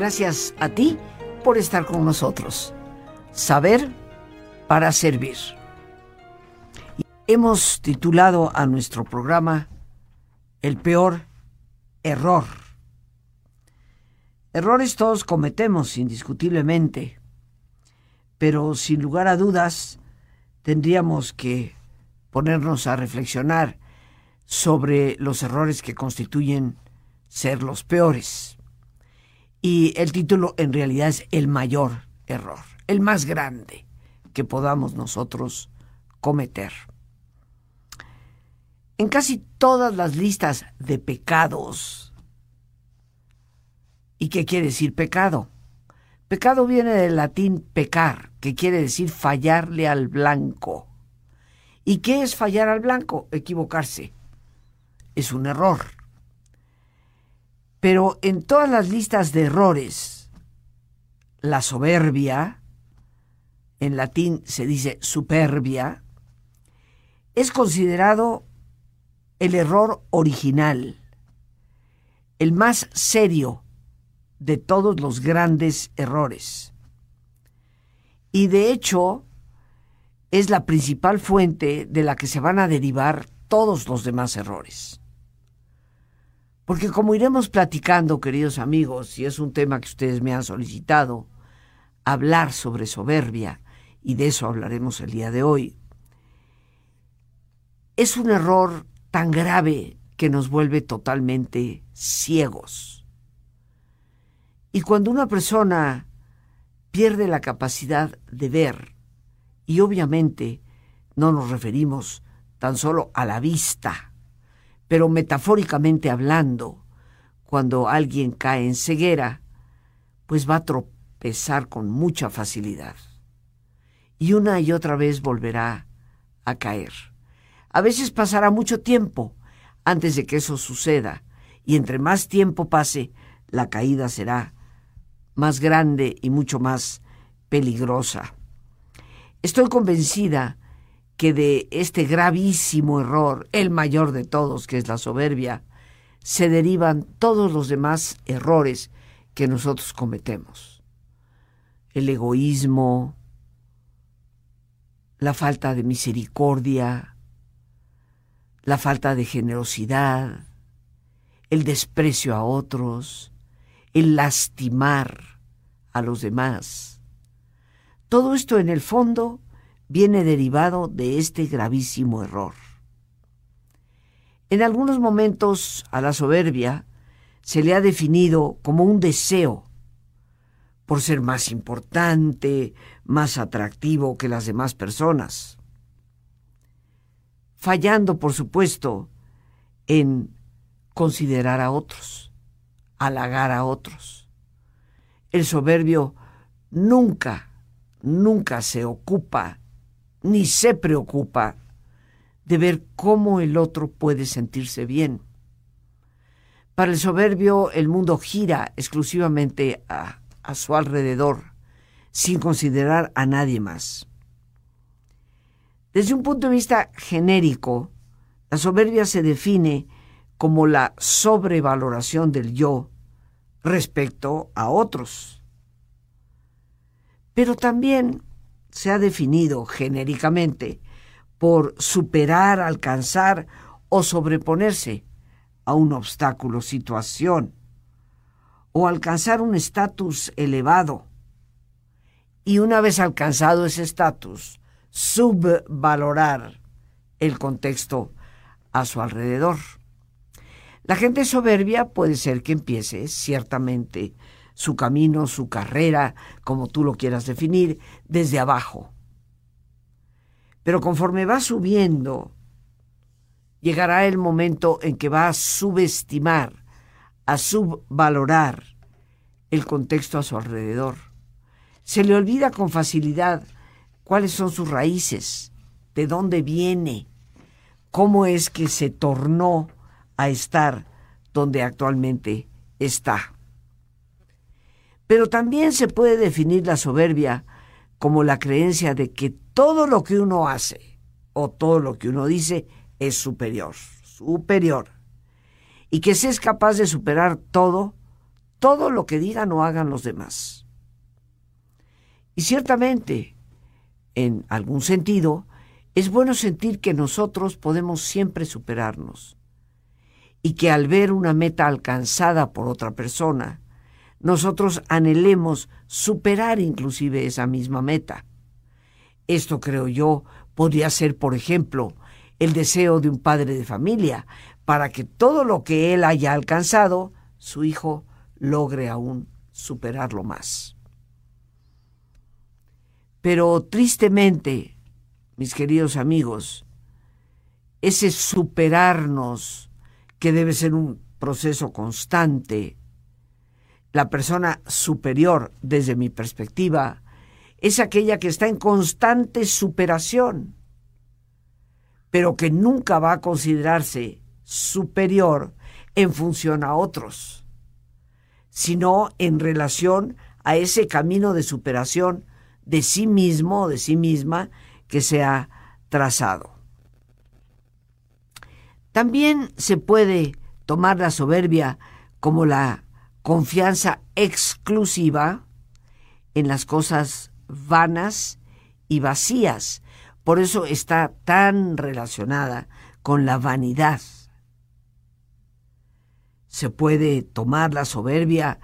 Gracias a ti por estar con nosotros. Saber para servir. Hemos titulado a nuestro programa El peor error. Errores todos cometemos indiscutiblemente, pero sin lugar a dudas tendríamos que ponernos a reflexionar sobre los errores que constituyen ser los peores. Y el título en realidad es el mayor error, el más grande que podamos nosotros cometer. En casi todas las listas de pecados, ¿y qué quiere decir pecado? Pecado viene del latín pecar, que quiere decir fallarle al blanco. ¿Y qué es fallar al blanco? Equivocarse. Es un error. Pero en todas las listas de errores, la soberbia, en latín se dice superbia, es considerado el error original, el más serio de todos los grandes errores. Y de hecho, es la principal fuente de la que se van a derivar todos los demás errores. Porque como iremos platicando, queridos amigos, y es un tema que ustedes me han solicitado, hablar sobre soberbia, y de eso hablaremos el día de hoy, es un error tan grave que nos vuelve totalmente ciegos. Y cuando una persona pierde la capacidad de ver, y obviamente no nos referimos tan solo a la vista, pero metafóricamente hablando, cuando alguien cae en ceguera, pues va a tropezar con mucha facilidad. Y una y otra vez volverá a caer. A veces pasará mucho tiempo antes de que eso suceda, y entre más tiempo pase, la caída será más grande y mucho más peligrosa. Estoy convencida que de este gravísimo error, el mayor de todos, que es la soberbia, se derivan todos los demás errores que nosotros cometemos. El egoísmo, la falta de misericordia, la falta de generosidad, el desprecio a otros, el lastimar a los demás. Todo esto en el fondo viene derivado de este gravísimo error. En algunos momentos a la soberbia se le ha definido como un deseo por ser más importante, más atractivo que las demás personas, fallando, por supuesto, en considerar a otros, halagar a otros. El soberbio nunca, nunca se ocupa ni se preocupa de ver cómo el otro puede sentirse bien. Para el soberbio el mundo gira exclusivamente a, a su alrededor, sin considerar a nadie más. Desde un punto de vista genérico, la soberbia se define como la sobrevaloración del yo respecto a otros. Pero también se ha definido genéricamente por superar, alcanzar o sobreponerse a un obstáculo, situación, o alcanzar un estatus elevado. Y una vez alcanzado ese estatus, subvalorar el contexto a su alrededor. La gente soberbia puede ser que empiece, ciertamente, su camino, su carrera, como tú lo quieras definir, desde abajo. Pero conforme va subiendo, llegará el momento en que va a subestimar, a subvalorar el contexto a su alrededor. Se le olvida con facilidad cuáles son sus raíces, de dónde viene, cómo es que se tornó a estar donde actualmente está. Pero también se puede definir la soberbia como la creencia de que todo lo que uno hace o todo lo que uno dice es superior, superior. Y que se es capaz de superar todo, todo lo que digan o hagan los demás. Y ciertamente, en algún sentido, es bueno sentir que nosotros podemos siempre superarnos y que al ver una meta alcanzada por otra persona, nosotros anhelemos superar inclusive esa misma meta. Esto creo yo podría ser, por ejemplo, el deseo de un padre de familia, para que todo lo que él haya alcanzado, su hijo logre aún superarlo más. Pero tristemente, mis queridos amigos, ese superarnos, que debe ser un proceso constante, la persona superior, desde mi perspectiva, es aquella que está en constante superación, pero que nunca va a considerarse superior en función a otros, sino en relación a ese camino de superación de sí mismo o de sí misma que se ha trazado. También se puede tomar la soberbia como la confianza exclusiva en las cosas vanas y vacías. Por eso está tan relacionada con la vanidad. Se puede tomar la soberbia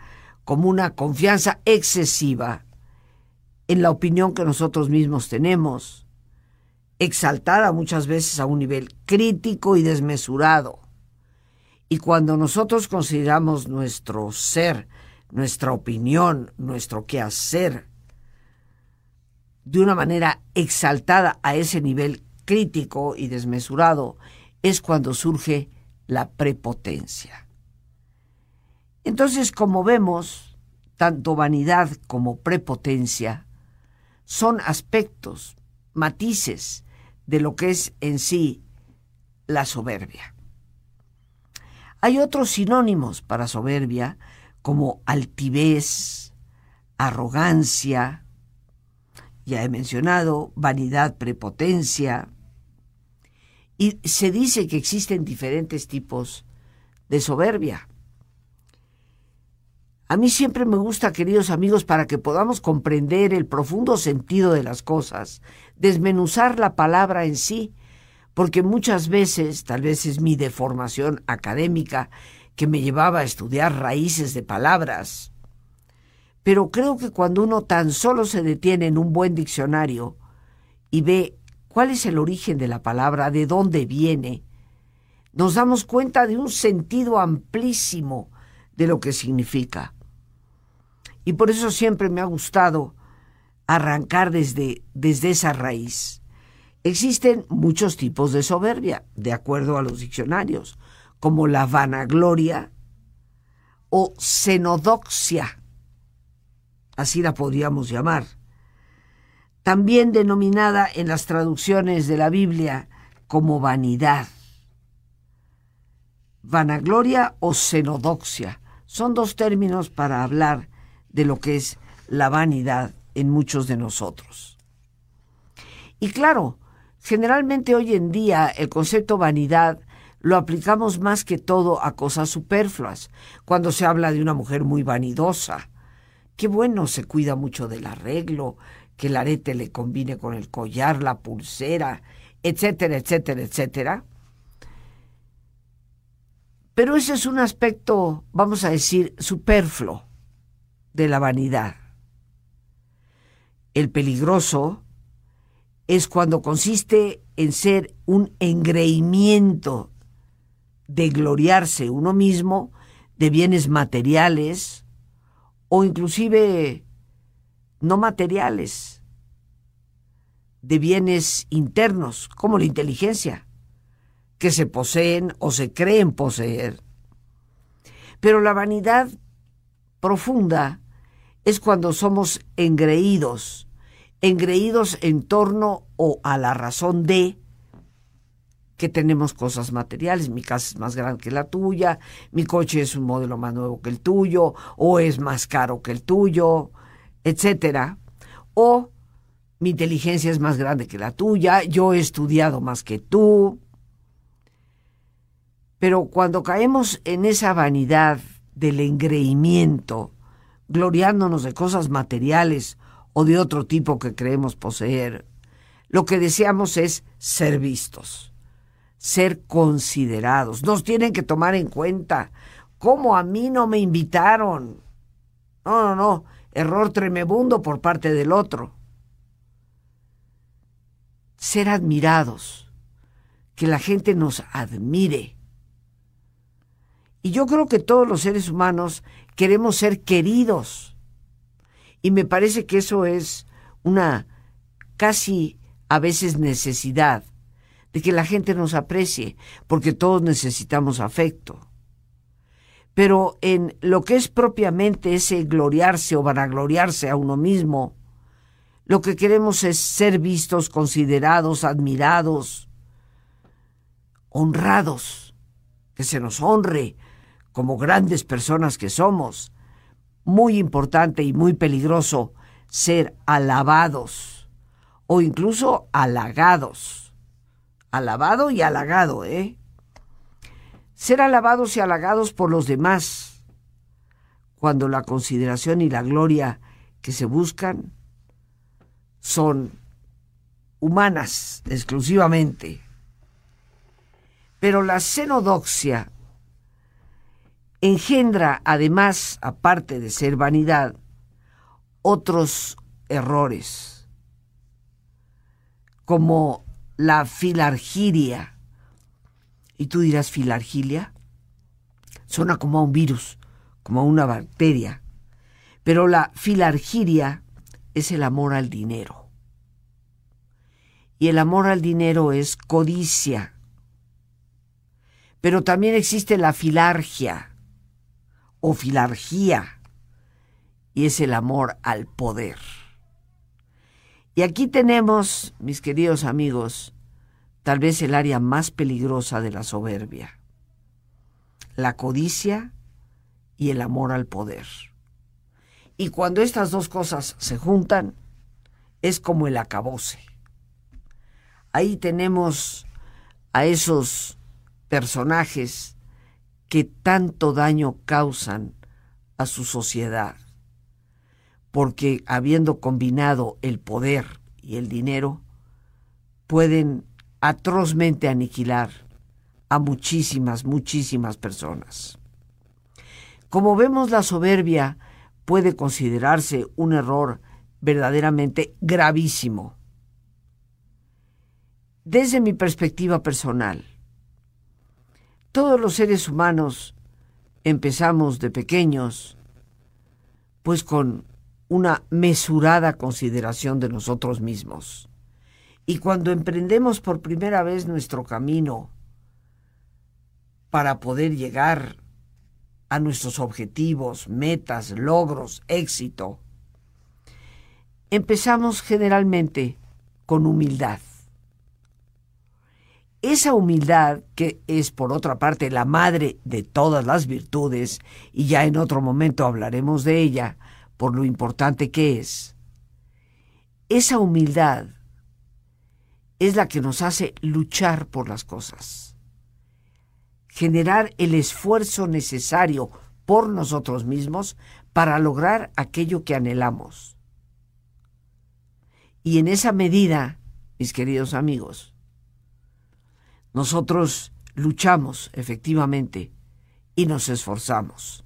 como una confianza excesiva en la opinión que nosotros mismos tenemos, exaltada muchas veces a un nivel crítico y desmesurado. Y cuando nosotros consideramos nuestro ser, nuestra opinión, nuestro quehacer, de una manera exaltada a ese nivel crítico y desmesurado, es cuando surge la prepotencia. Entonces, como vemos, tanto vanidad como prepotencia son aspectos, matices de lo que es en sí la soberbia. Hay otros sinónimos para soberbia como altivez, arrogancia, ya he mencionado, vanidad, prepotencia. Y se dice que existen diferentes tipos de soberbia. A mí siempre me gusta, queridos amigos, para que podamos comprender el profundo sentido de las cosas, desmenuzar la palabra en sí, porque muchas veces, tal vez es mi deformación académica, que me llevaba a estudiar raíces de palabras, pero creo que cuando uno tan solo se detiene en un buen diccionario y ve cuál es el origen de la palabra, de dónde viene, nos damos cuenta de un sentido amplísimo de lo que significa. Y por eso siempre me ha gustado arrancar desde, desde esa raíz. Existen muchos tipos de soberbia, de acuerdo a los diccionarios, como la vanagloria o xenodoxia, así la podríamos llamar, también denominada en las traducciones de la Biblia como vanidad. Vanagloria o xenodoxia son dos términos para hablar de lo que es la vanidad en muchos de nosotros. Y claro, Generalmente hoy en día el concepto vanidad lo aplicamos más que todo a cosas superfluas, cuando se habla de una mujer muy vanidosa. Qué bueno, se cuida mucho del arreglo, que el arete le combine con el collar, la pulsera, etcétera, etcétera, etcétera. Pero ese es un aspecto, vamos a decir, superfluo de la vanidad. El peligroso es cuando consiste en ser un engreimiento de gloriarse uno mismo de bienes materiales o inclusive no materiales, de bienes internos, como la inteligencia, que se poseen o se creen poseer. Pero la vanidad profunda es cuando somos engreídos engreídos en torno o a la razón de que tenemos cosas materiales. Mi casa es más grande que la tuya, mi coche es un modelo más nuevo que el tuyo, o es más caro que el tuyo, etcétera. O mi inteligencia es más grande que la tuya, yo he estudiado más que tú. Pero cuando caemos en esa vanidad del engreimiento, gloriándonos de cosas materiales o de otro tipo que creemos poseer. Lo que deseamos es ser vistos, ser considerados. Nos tienen que tomar en cuenta. ¿Cómo a mí no me invitaron? No, no, no. Error tremebundo por parte del otro. Ser admirados. Que la gente nos admire. Y yo creo que todos los seres humanos queremos ser queridos. Y me parece que eso es una casi a veces necesidad de que la gente nos aprecie, porque todos necesitamos afecto. Pero en lo que es propiamente ese gloriarse o vanagloriarse a uno mismo, lo que queremos es ser vistos, considerados, admirados, honrados, que se nos honre como grandes personas que somos. Muy importante y muy peligroso ser alabados o incluso halagados. Alabado y halagado, ¿eh? Ser alabados y halagados por los demás, cuando la consideración y la gloria que se buscan son humanas exclusivamente. Pero la xenodoxia engendra, además, aparte de ser vanidad, otros errores, como la filargiria. Y tú dirás, filargilia, suena como a un virus, como a una bacteria. Pero la filargiria es el amor al dinero. Y el amor al dinero es codicia. Pero también existe la filargia o filargía, y es el amor al poder. Y aquí tenemos, mis queridos amigos, tal vez el área más peligrosa de la soberbia, la codicia y el amor al poder. Y cuando estas dos cosas se juntan, es como el acabose. Ahí tenemos a esos personajes que tanto daño causan a su sociedad porque habiendo combinado el poder y el dinero, pueden atrozmente aniquilar a muchísimas, muchísimas personas. Como vemos, la soberbia puede considerarse un error verdaderamente gravísimo. Desde mi perspectiva personal, todos los seres humanos empezamos de pequeños, pues con una mesurada consideración de nosotros mismos. Y cuando emprendemos por primera vez nuestro camino para poder llegar a nuestros objetivos, metas, logros, éxito, empezamos generalmente con humildad. Esa humildad, que es por otra parte la madre de todas las virtudes, y ya en otro momento hablaremos de ella, por lo importante que es, esa humildad es la que nos hace luchar por las cosas, generar el esfuerzo necesario por nosotros mismos para lograr aquello que anhelamos. Y en esa medida, mis queridos amigos, nosotros luchamos efectivamente y nos esforzamos.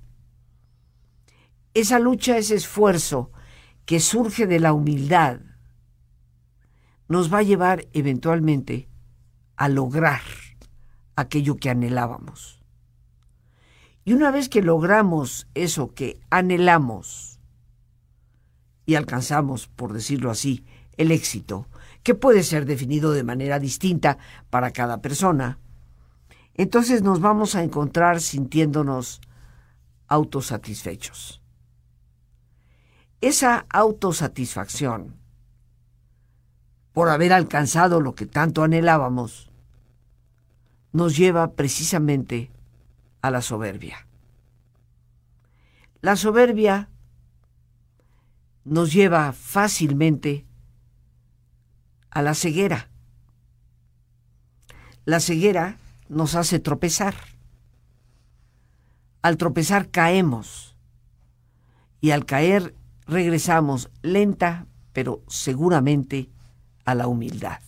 Esa lucha, ese esfuerzo que surge de la humildad, nos va a llevar eventualmente a lograr aquello que anhelábamos. Y una vez que logramos eso que anhelamos y alcanzamos, por decirlo así, el éxito, que puede ser definido de manera distinta para cada persona, entonces nos vamos a encontrar sintiéndonos autosatisfechos. Esa autosatisfacción por haber alcanzado lo que tanto anhelábamos nos lleva precisamente a la soberbia. La soberbia nos lleva fácilmente a la ceguera. La ceguera nos hace tropezar. Al tropezar caemos y al caer regresamos lenta pero seguramente a la humildad.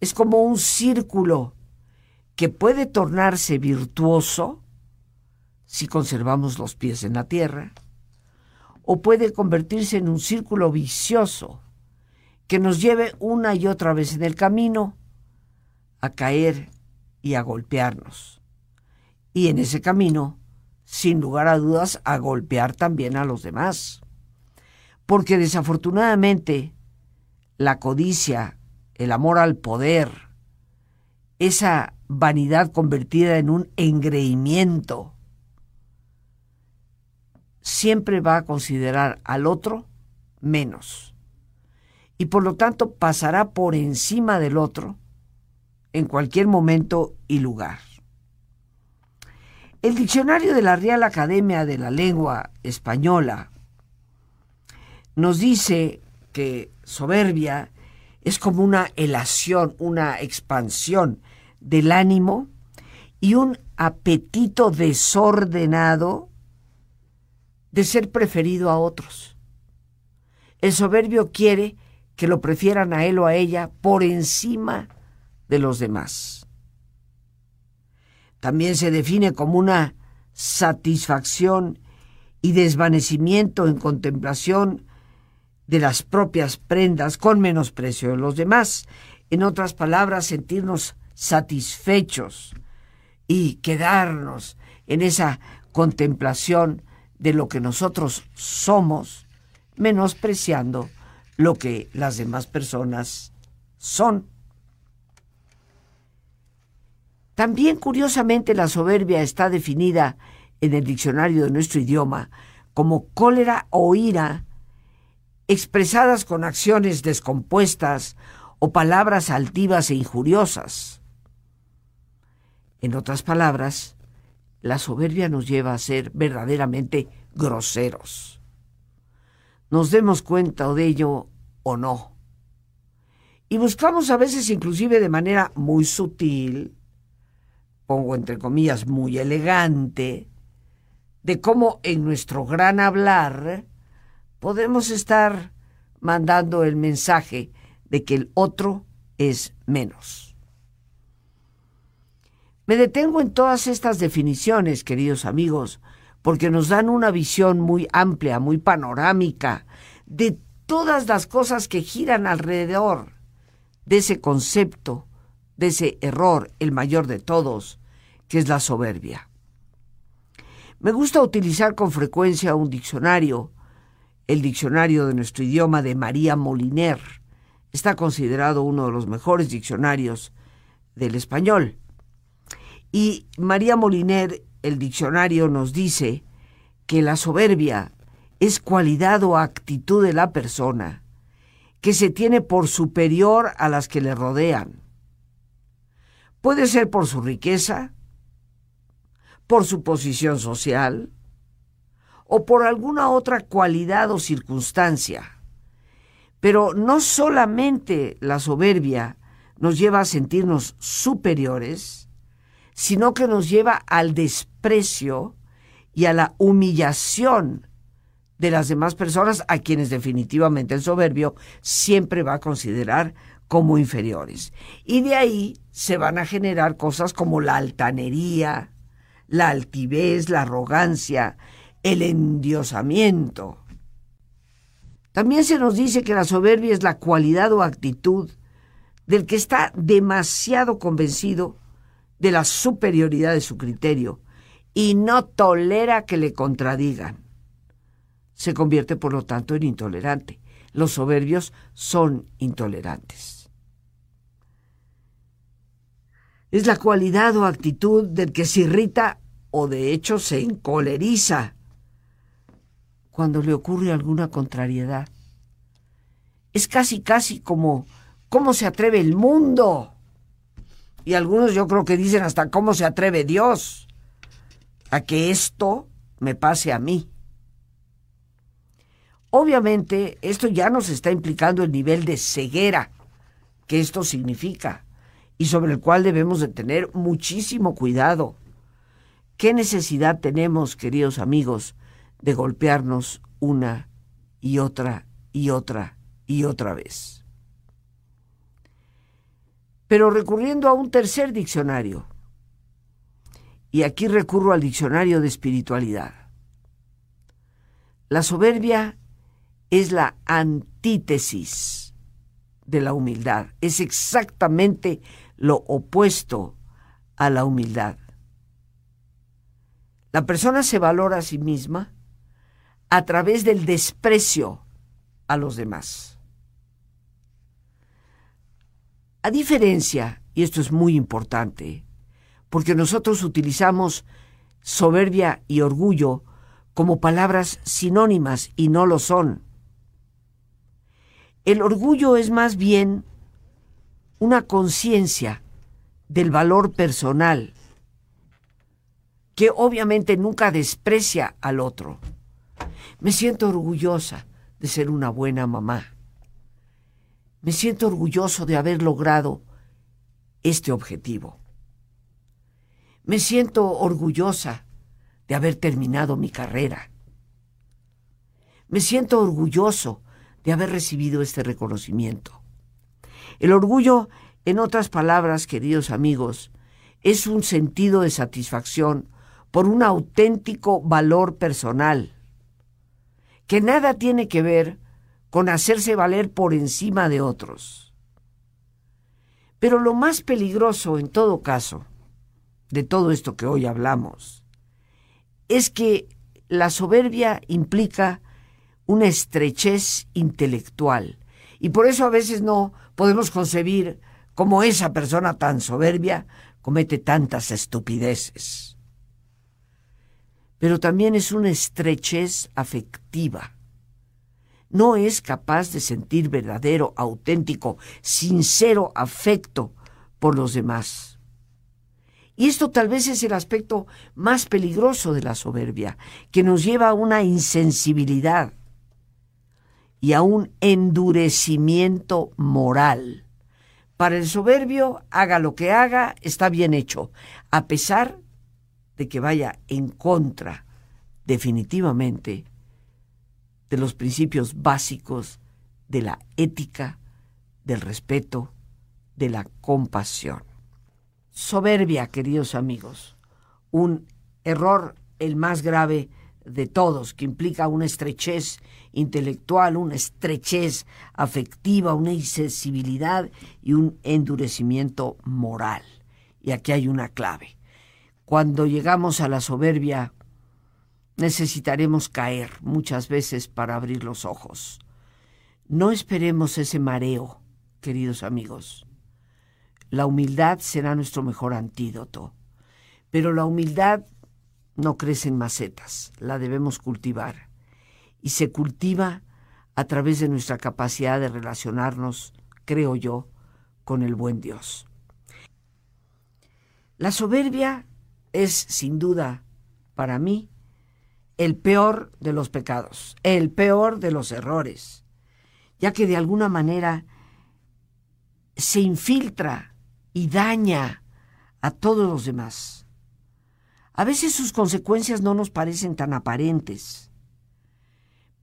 Es como un círculo que puede tornarse virtuoso si conservamos los pies en la tierra, o puede convertirse en un círculo vicioso que nos lleve una y otra vez en el camino a caer y a golpearnos. Y en ese camino, sin lugar a dudas, a golpear también a los demás. Porque desafortunadamente la codicia, el amor al poder, esa vanidad convertida en un engreimiento, siempre va a considerar al otro menos y por lo tanto pasará por encima del otro en cualquier momento y lugar. El diccionario de la Real Academia de la Lengua Española nos dice que soberbia es como una elación, una expansión del ánimo y un apetito desordenado de ser preferido a otros. El soberbio quiere que lo prefieran a él o a ella por encima de los demás. También se define como una satisfacción y desvanecimiento en contemplación de las propias prendas con menosprecio de los demás. En otras palabras, sentirnos satisfechos y quedarnos en esa contemplación de lo que nosotros somos, menospreciando lo que las demás personas son. También curiosamente la soberbia está definida en el diccionario de nuestro idioma como cólera o ira expresadas con acciones descompuestas o palabras altivas e injuriosas. En otras palabras, la soberbia nos lleva a ser verdaderamente groseros. Nos demos cuenta de ello o no. Y buscamos a veces inclusive de manera muy sutil, pongo entre comillas muy elegante, de cómo en nuestro gran hablar podemos estar mandando el mensaje de que el otro es menos. Me detengo en todas estas definiciones, queridos amigos, porque nos dan una visión muy amplia, muy panorámica de todas las cosas que giran alrededor de ese concepto, de ese error, el mayor de todos, que es la soberbia. Me gusta utilizar con frecuencia un diccionario, el diccionario de nuestro idioma de María Moliner. Está considerado uno de los mejores diccionarios del español. Y María Moliner, el diccionario, nos dice que la soberbia es cualidad o actitud de la persona que se tiene por superior a las que le rodean. Puede ser por su riqueza, por su posición social o por alguna otra cualidad o circunstancia. Pero no solamente la soberbia nos lleva a sentirnos superiores, sino que nos lleva al desprecio y a la humillación de las demás personas a quienes definitivamente el soberbio siempre va a considerar como inferiores. Y de ahí se van a generar cosas como la altanería, la altivez, la arrogancia, el endiosamiento. También se nos dice que la soberbia es la cualidad o actitud del que está demasiado convencido de la superioridad de su criterio y no tolera que le contradigan. Se convierte, por lo tanto, en intolerante. Los soberbios son intolerantes. Es la cualidad o actitud del que se irrita o de hecho se encoleriza cuando le ocurre alguna contrariedad. Es casi, casi como, ¿cómo se atreve el mundo? Y algunos yo creo que dicen hasta cómo se atreve Dios a que esto me pase a mí. Obviamente esto ya nos está implicando el nivel de ceguera que esto significa y sobre el cual debemos de tener muchísimo cuidado, ¿Qué necesidad tenemos, queridos amigos, de golpearnos una y otra y otra y otra vez? Pero recurriendo a un tercer diccionario, y aquí recurro al diccionario de espiritualidad, la soberbia es la antítesis de la humildad, es exactamente lo opuesto a la humildad. La persona se valora a sí misma a través del desprecio a los demás. A diferencia, y esto es muy importante, porque nosotros utilizamos soberbia y orgullo como palabras sinónimas y no lo son. El orgullo es más bien una conciencia del valor personal que obviamente nunca desprecia al otro. Me siento orgullosa de ser una buena mamá. Me siento orgulloso de haber logrado este objetivo. Me siento orgullosa de haber terminado mi carrera. Me siento orgulloso de haber recibido este reconocimiento. El orgullo, en otras palabras, queridos amigos, es un sentido de satisfacción por un auténtico valor personal, que nada tiene que ver con hacerse valer por encima de otros. Pero lo más peligroso en todo caso de todo esto que hoy hablamos es que la soberbia implica una estrechez intelectual y por eso a veces no podemos concebir cómo esa persona tan soberbia comete tantas estupideces. Pero también es una estrechez afectiva. No es capaz de sentir verdadero, auténtico, sincero afecto por los demás. Y esto tal vez es el aspecto más peligroso de la soberbia, que nos lleva a una insensibilidad y a un endurecimiento moral. Para el soberbio, haga lo que haga, está bien hecho, a pesar de que vaya en contra definitivamente de los principios básicos de la ética, del respeto, de la compasión soberbia, queridos amigos, un error el más grave de todos, que implica una estrechez intelectual, una estrechez afectiva, una insensibilidad y un endurecimiento moral. Y aquí hay una clave. Cuando llegamos a la soberbia, necesitaremos caer muchas veces para abrir los ojos. No esperemos ese mareo, queridos amigos. La humildad será nuestro mejor antídoto. Pero la humildad no crece en macetas, la debemos cultivar. Y se cultiva a través de nuestra capacidad de relacionarnos, creo yo, con el buen Dios. La soberbia es, sin duda, para mí, el peor de los pecados, el peor de los errores, ya que de alguna manera se infiltra y daña a todos los demás. A veces sus consecuencias no nos parecen tan aparentes,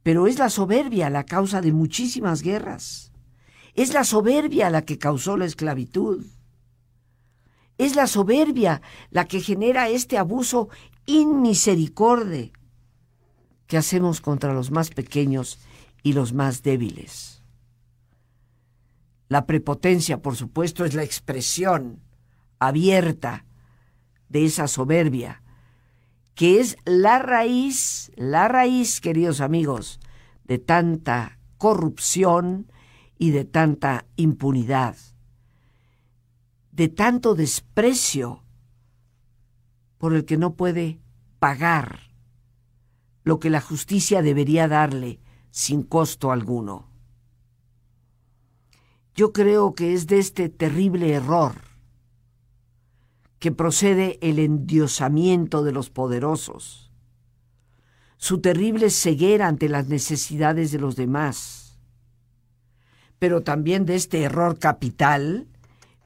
pero es la soberbia la causa de muchísimas guerras. Es la soberbia la que causó la esclavitud. Es la soberbia la que genera este abuso inmisericorde que hacemos contra los más pequeños y los más débiles. La prepotencia, por supuesto, es la expresión abierta de esa soberbia, que es la raíz, la raíz, queridos amigos, de tanta corrupción y de tanta impunidad, de tanto desprecio por el que no puede pagar lo que la justicia debería darle sin costo alguno. Yo creo que es de este terrible error que procede el endiosamiento de los poderosos, su terrible ceguera ante las necesidades de los demás. Pero también de este error capital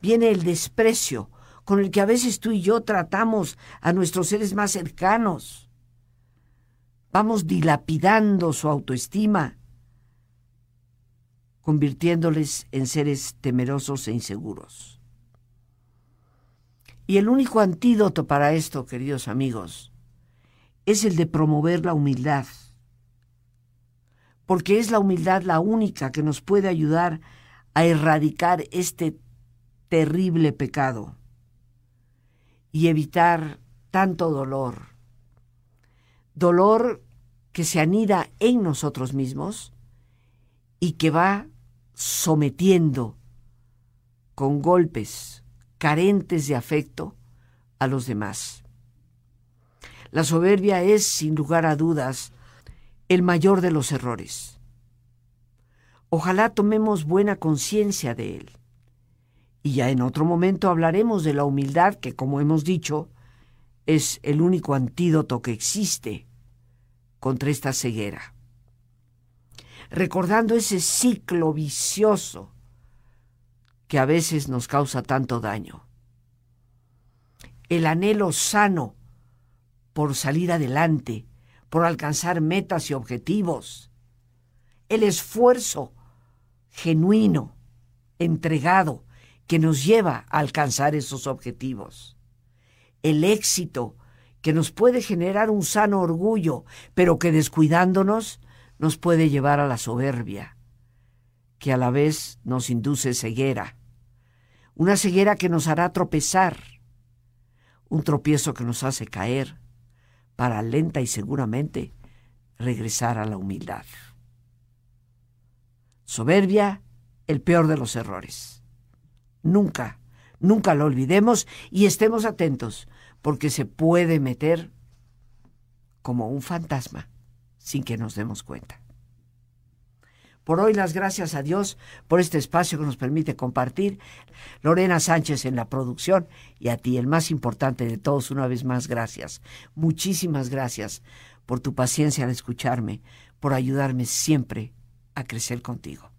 viene el desprecio con el que a veces tú y yo tratamos a nuestros seres más cercanos. Vamos dilapidando su autoestima, convirtiéndoles en seres temerosos e inseguros. Y el único antídoto para esto, queridos amigos, es el de promover la humildad, porque es la humildad la única que nos puede ayudar a erradicar este terrible pecado y evitar tanto dolor. Dolor que se anida en nosotros mismos y que va sometiendo con golpes carentes de afecto a los demás. La soberbia es, sin lugar a dudas, el mayor de los errores. Ojalá tomemos buena conciencia de él. Y ya en otro momento hablaremos de la humildad que, como hemos dicho, es el único antídoto que existe contra esta ceguera. Recordando ese ciclo vicioso que a veces nos causa tanto daño. El anhelo sano por salir adelante, por alcanzar metas y objetivos. El esfuerzo genuino, entregado, que nos lleva a alcanzar esos objetivos. El éxito que nos puede generar un sano orgullo, pero que descuidándonos nos puede llevar a la soberbia, que a la vez nos induce ceguera. Una ceguera que nos hará tropezar, un tropiezo que nos hace caer, para lenta y seguramente regresar a la humildad. Soberbia, el peor de los errores. Nunca, nunca lo olvidemos y estemos atentos, porque se puede meter como un fantasma sin que nos demos cuenta. Por hoy las gracias a Dios por este espacio que nos permite compartir. Lorena Sánchez en la producción y a ti, el más importante de todos, una vez más, gracias. Muchísimas gracias por tu paciencia al escucharme, por ayudarme siempre a crecer contigo.